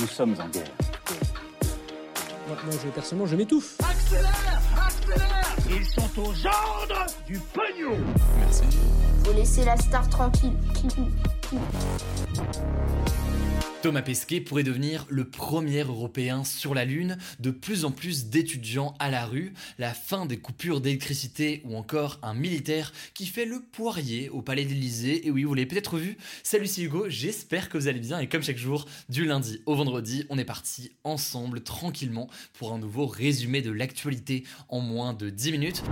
Nous sommes en guerre. Moi, moi, je, personnellement, je m'étouffe. Accélère Accélère Ils sont aux ordres du pognon Faut laisser la star tranquille. Thomas Pesquet pourrait devenir le premier Européen sur la Lune, de plus en plus d'étudiants à la rue, la fin des coupures d'électricité ou encore un militaire qui fait le poirier au palais d'Elysée. Et oui, vous l'avez peut-être vu. Salut, c'est Hugo, j'espère que vous allez bien et comme chaque jour, du lundi au vendredi, on est parti ensemble tranquillement pour un nouveau résumé de l'actualité en moins de 10 minutes.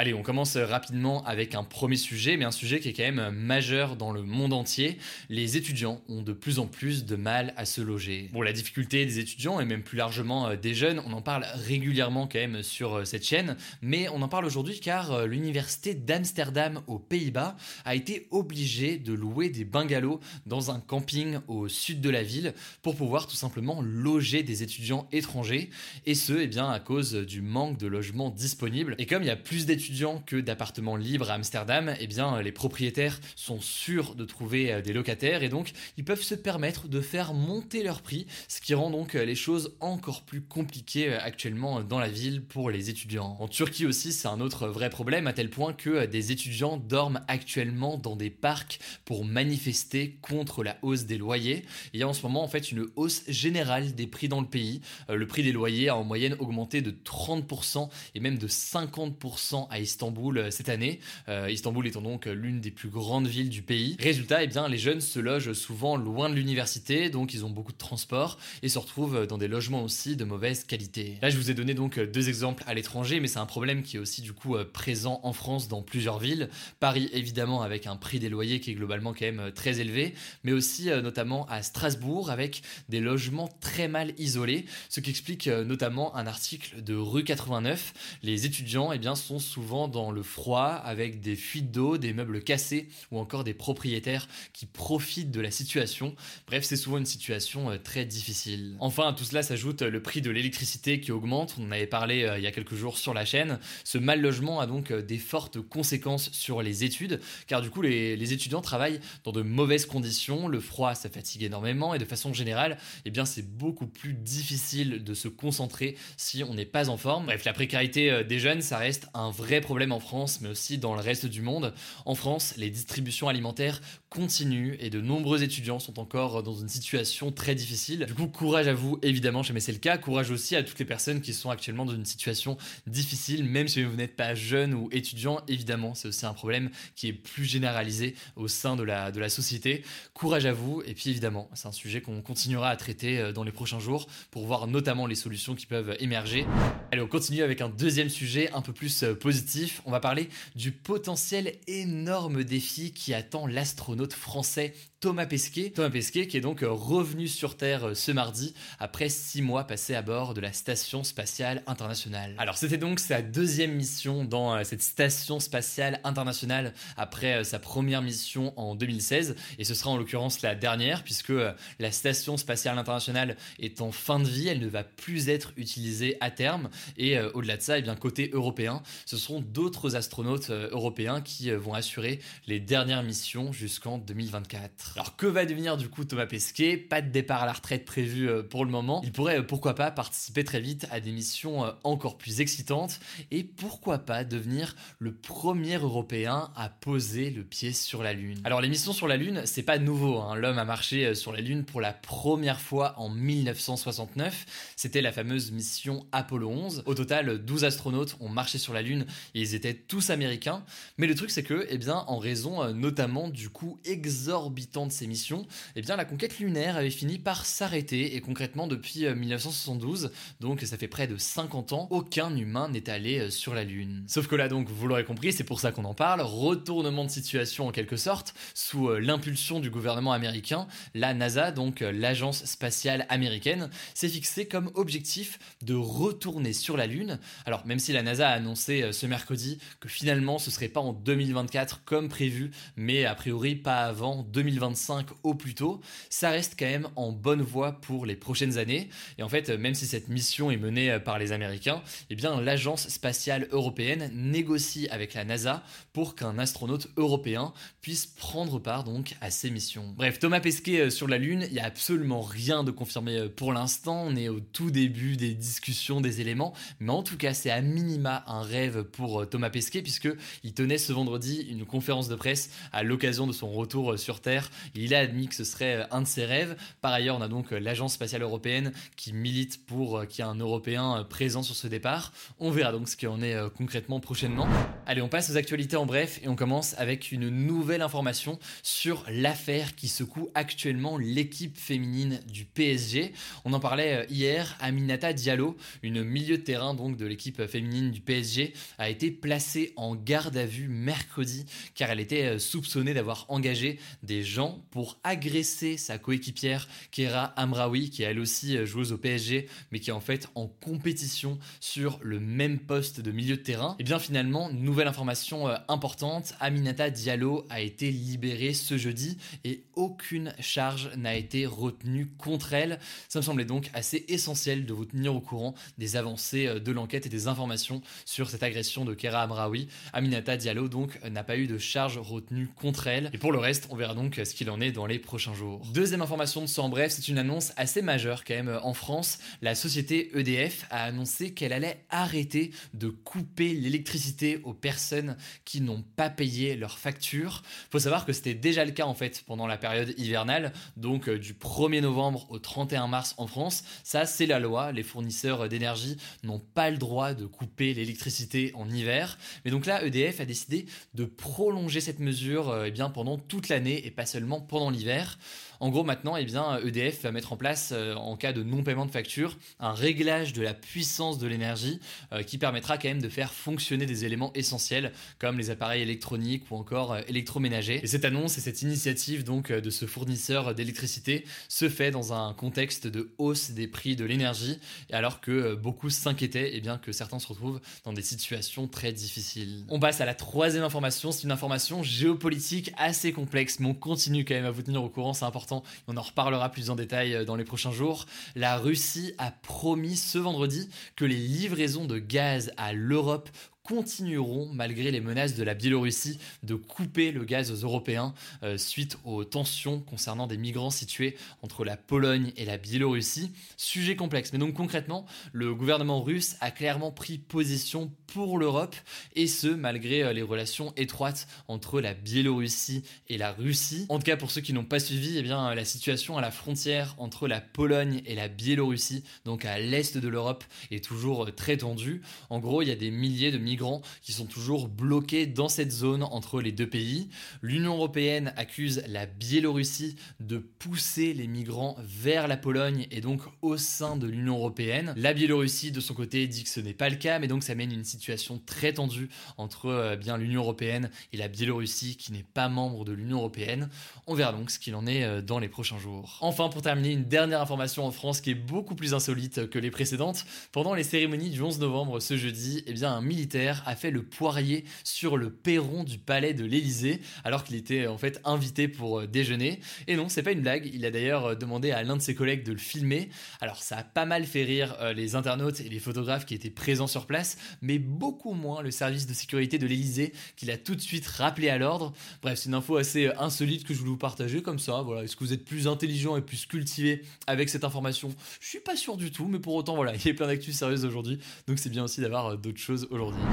Allez, on commence rapidement avec un premier sujet, mais un sujet qui est quand même majeur dans le monde entier. Les étudiants ont de plus en plus de mal à se loger. Bon, la difficulté des étudiants et même plus largement euh, des jeunes, on en parle régulièrement quand même sur euh, cette chaîne, mais on en parle aujourd'hui car euh, l'université d'Amsterdam aux Pays-Bas a été obligée de louer des bungalows dans un camping au sud de la ville pour pouvoir tout simplement loger des étudiants étrangers, et ce, eh bien, à cause du manque de logements disponibles. Et comme il y a plus d'étudiants que d'appartements libres à Amsterdam, eh bien les propriétaires sont sûrs de trouver euh, des locataires et donc ils peuvent se permettre de faire monter leur prix, ce qui rend donc euh, les choses encore plus compliquées euh, actuellement dans la ville pour les étudiants. En Turquie aussi, c'est un autre vrai problème à tel point que des étudiants dorment actuellement dans des parcs pour manifester contre la hausse des loyers. Il y a en ce moment en fait une hausse générale des prix dans le pays. Le prix des loyers a en moyenne augmenté de 30% et même de 50% à Istanbul euh, cette année. Euh, Istanbul étant donc l'une des plus grandes villes du pays. Résultat, eh bien, les jeunes se logent souvent loin de l'université, donc ils ont beaucoup de transport et se retrouvent dans des logements aussi de mauvaise qualité. Là, je vous ai donné donc deux exemples à l'étranger, mais c'est un problème qui est aussi du coup euh, présent en France dans plusieurs villes. Paris, évidemment, avec un prix des loyers qui est globalement quand même très élevé, mais aussi notamment à Strasbourg avec des logements très mal isolés, ce qui explique notamment un article de rue 89. Les étudiants, eh bien, sont souvent souvent dans le froid avec des fuites d'eau, des meubles cassés ou encore des propriétaires qui profitent de la situation. Bref, c'est souvent une situation euh, très difficile. Enfin, à tout cela s'ajoute le prix de l'électricité qui augmente. On en avait parlé euh, il y a quelques jours sur la chaîne. Ce mal logement a donc euh, des fortes conséquences sur les études car du coup les, étudiants travaillent dans de mauvaises conditions. Le froid, ça fatigue énormément et de façon générale, eh bien c'est beaucoup plus difficile de se concentrer si on n'est pas en forme. Bref, la précarité des jeunes, ça reste un vrai vrai problème en France, mais aussi dans le reste du monde. En France, les distributions alimentaires continuent et de nombreux étudiants sont encore dans une situation très difficile. Du coup, courage à vous, évidemment, jamais c'est le cas. Courage aussi à toutes les personnes qui sont actuellement dans une situation difficile, même si vous n'êtes pas jeune ou étudiant, évidemment, c'est aussi un problème qui est plus généralisé au sein de la, société. Courage à vous, et puis évidemment, c'est un sujet qu'on continuera à traiter euh, dans les prochains jours pour voir notamment les solutions qui peuvent émerger. Allez, on continue avec un deuxième sujet un peu plus euh, positif on va parler du potentiel énorme défi qui attend l'astronaute français Thomas Pesquet. Thomas Pesquet qui est donc euh, revenu sur Terre euh, ce mardi après six mois passés à bord de la Station Spatiale Internationale. Alors c'était donc sa deuxième mission dans euh, cette Station Spatiale Internationale après sa première mission en 2016 et ce sera en l'occurrence la dernière puisque la Station Spatiale Internationale est en fin de vie, elle ne va plus être utilisée à terme et au-delà de ça, et eh bien côté européen, ce d'autres astronautes européens qui vont assurer les dernières missions jusqu'en 2024. Alors que va devenir du coup Thomas Pesquet? Pas de départ à la retraite prévu euh, pour le moment. Il pourrait euh, pourquoi pas participer très vite à des missions euh, encore plus excitantes et pourquoi pas devenir le premier Européen à poser le pied sur la Lune? Alors les missions sur la Lune, c'est pas nouveau. Hein. L'homme a marché sur la Lune pour la première fois en 1969. C'était la fameuse mission Apollo 11. Au total, 12 astronautes ont marché sur la Lune ils étaient tous américains. Mais le truc c'est que, eh bien, en raison notamment du coût exorbitant de ses missions, eh bien la conquête lunaire avait fini par s'arrêter et concrètement depuis 1972, donc ça fait près de 50 ans, aucun humain n'est allé sur la Lune. Sauf que là donc, vous l'aurez compris, c'est pour ça qu'on en parle, retournement de situation en quelque sorte, sous l'impulsion du gouvernement américain, la NASA, donc l'agence spatiale américaine, s'est fixée comme objectif de retourner sur la Lune. Alors même si la NASA a annoncé ce mercredi que finalement ce serait pas en 2024 comme prévu, mais a priori pas avant 2025 au plus tôt, ça reste quand même en bonne voie pour les prochaines années. Et en fait, même si cette mission est menée par les Américains, eh bien l'agence spatiale européenne négocie avec la NASA pour qu'un astronaute européen puisse prendre part donc à ces missions. Bref, Thomas Pesquet euh, sur la Lune, il n'y a absolument rien de confirmé euh, pour l'instant, on est au tout début des discussions, des éléments, mais en tout cas c'est à minima un rêve pour euh, Thomas Pesquet puisque il tenait ce vendredi une conférence de presse à l'occasion de son retour sur Terre. Il a admis que ce serait un de ses rêves. Par ailleurs, on a donc l'agence spatiale européenne qui milite pour qu'il y ait un Européen présent sur ce départ. On verra donc ce qu'il en est concrètement prochainement. Allez, on passe aux actualités en bref et on commence avec une nouvelle information sur l'affaire qui secoue actuellement l'équipe féminine du PSG. On en parlait hier, Aminata Diallo, une milieu de terrain donc de l'équipe féminine du PSG, été placée en garde à vue mercredi car elle était euh, soupçonnée d'avoir engagé des gens pour agresser sa coéquipière Kera Amraoui, qui est elle aussi euh, joueuse au PSG, mais qui est en fait en compétition sur le même poste de milieu de terrain. Et bien finalement, nouvelle information euh, importante, Aminata Diallo a été libérée ce jeudi et aucune charge n'a été retenue contre elle. Ça me semblait donc assez essentiel de vous tenir au courant des avancées de l'enquête et des informations sur cette agression de Kera Amraoui. Aminata Diallo donc n'a pas eu de charge retenue contre elle. Et pour le reste, on verra donc ce qu'il en est dans les prochains jours. Deuxième information de ce en bref, c'est une annonce assez majeure quand même en France. La société EDF a annoncé qu'elle allait arrêter de couper l'électricité aux personnes qui n'ont pas payé leurs factures. Faut savoir que c'était déjà le cas en fait pendant la période hivernale, donc euh, du 1er novembre au 31 mars en France. Ça, c'est la loi. Les fournisseurs d'énergie n'ont pas le droit de couper l'électricité hiver. Mais donc là, EDF a décidé de prolonger cette mesure euh, eh bien, pendant toute l'année et pas seulement pendant l'hiver. En gros, maintenant, eh bien, EDF va mettre en place, euh, en cas de non-paiement de facture, un réglage de la puissance de l'énergie euh, qui permettra quand même de faire fonctionner des éléments essentiels comme les appareils électroniques ou encore euh, électroménagers. Et cette annonce et cette initiative donc de ce fournisseur d'électricité se fait dans un contexte de hausse des prix de l'énergie, alors que beaucoup s'inquiétaient eh bien, que certains se retrouvent dans des situations très difficiles. On passe à la troisième information, c'est une information géopolitique assez complexe, mais on continue quand même à vous tenir au courant, c'est important on en reparlera plus en détail euh, dans les prochains jours. La Russie a promis ce vendredi que les livraisons de gaz à l'Europe continueront, malgré les menaces de la Biélorussie, de couper le gaz aux Européens euh, suite aux tensions concernant des migrants situés entre la Pologne et la Biélorussie. Sujet complexe. Mais donc concrètement, le gouvernement russe a clairement pris position pour l'Europe, et ce, malgré euh, les relations étroites entre la Biélorussie et la Russie. En tout cas, pour ceux qui n'ont pas suivi, eh bien, la situation à la frontière entre la Pologne et la Biélorussie, donc à l'est de l'Europe, est toujours euh, très tendue. En gros, il y a des milliers de migrants qui sont toujours bloqués dans cette zone entre les deux pays. L'Union européenne accuse la Biélorussie de pousser les migrants vers la Pologne et donc au sein de l'Union européenne. La Biélorussie, de son côté, dit que ce n'est pas le cas, mais donc ça mène une situation très tendue entre euh, bien l'Union européenne et la Biélorussie qui n'est pas membre de l'Union européenne. On verra donc ce qu'il en est euh, dans les prochains jours. Enfin, pour terminer, une dernière information en France qui est beaucoup plus insolite que les précédentes. Pendant les cérémonies du 11 novembre ce jeudi, eh bien un militaire a fait le poirier sur le perron du palais de l'Élysée alors qu'il était en fait invité pour euh, déjeuner. Et non, c'est pas une blague, il a d'ailleurs euh, demandé à l'un de ses collègues de le filmer. Alors ça a pas mal fait rire euh, les internautes et les photographes qui étaient présents sur place, mais beaucoup moins le service de sécurité de l'Élysée qui l'a tout de suite rappelé à l'ordre. Bref, c'est une info assez insolite que je voulais vous partager comme ça. Voilà, est-ce que vous êtes plus intelligent et plus cultivé avec cette information? Je suis pas sûr du tout, mais pour autant voilà, il y a plein d'actus sérieuses aujourd'hui, donc c'est bien aussi d'avoir d'autres choses aujourd'hui.